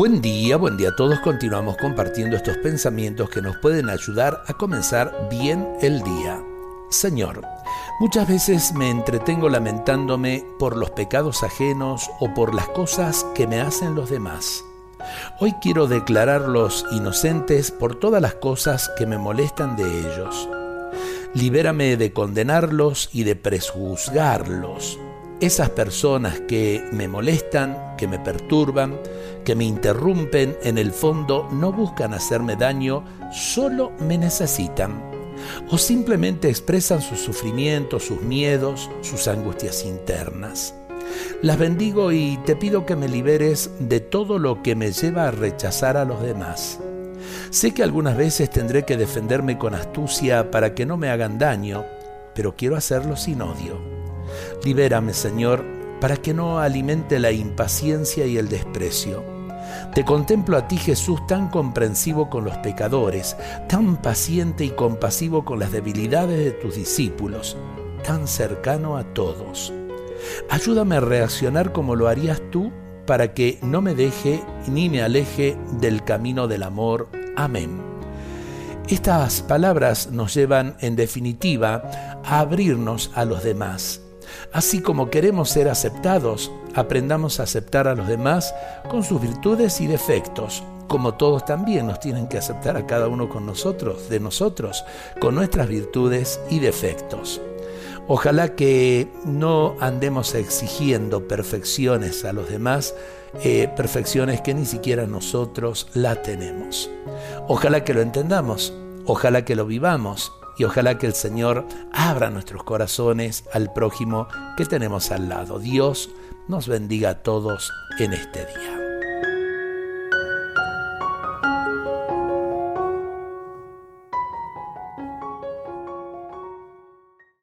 Buen día, buen día a todos. Continuamos compartiendo estos pensamientos que nos pueden ayudar a comenzar bien el día. Señor, muchas veces me entretengo lamentándome por los pecados ajenos o por las cosas que me hacen los demás. Hoy quiero declararlos inocentes por todas las cosas que me molestan de ellos. Libérame de condenarlos y de prejuzgarlos esas personas que me molestan, que me perturban, que me interrumpen, en el fondo no buscan hacerme daño, solo me necesitan. O simplemente expresan sus sufrimientos, sus miedos, sus angustias internas. Las bendigo y te pido que me liberes de todo lo que me lleva a rechazar a los demás. Sé que algunas veces tendré que defenderme con astucia para que no me hagan daño, pero quiero hacerlo sin odio. Libérame, Señor, para que no alimente la impaciencia y el desprecio. Te contemplo a ti, Jesús, tan comprensivo con los pecadores, tan paciente y compasivo con las debilidades de tus discípulos, tan cercano a todos. Ayúdame a reaccionar como lo harías tú para que no me deje ni me aleje del camino del amor. Amén. Estas palabras nos llevan, en definitiva, a abrirnos a los demás Así como queremos ser aceptados, aprendamos a aceptar a los demás con sus virtudes y defectos, como todos también nos tienen que aceptar a cada uno con nosotros, de nosotros, con nuestras virtudes y defectos. Ojalá que no andemos exigiendo perfecciones a los demás, eh, perfecciones que ni siquiera nosotros la tenemos. Ojalá que lo entendamos, ojalá que lo vivamos y ojalá que el Señor abra nuestros corazones al prójimo que tenemos al lado. Dios nos bendiga a todos en este día.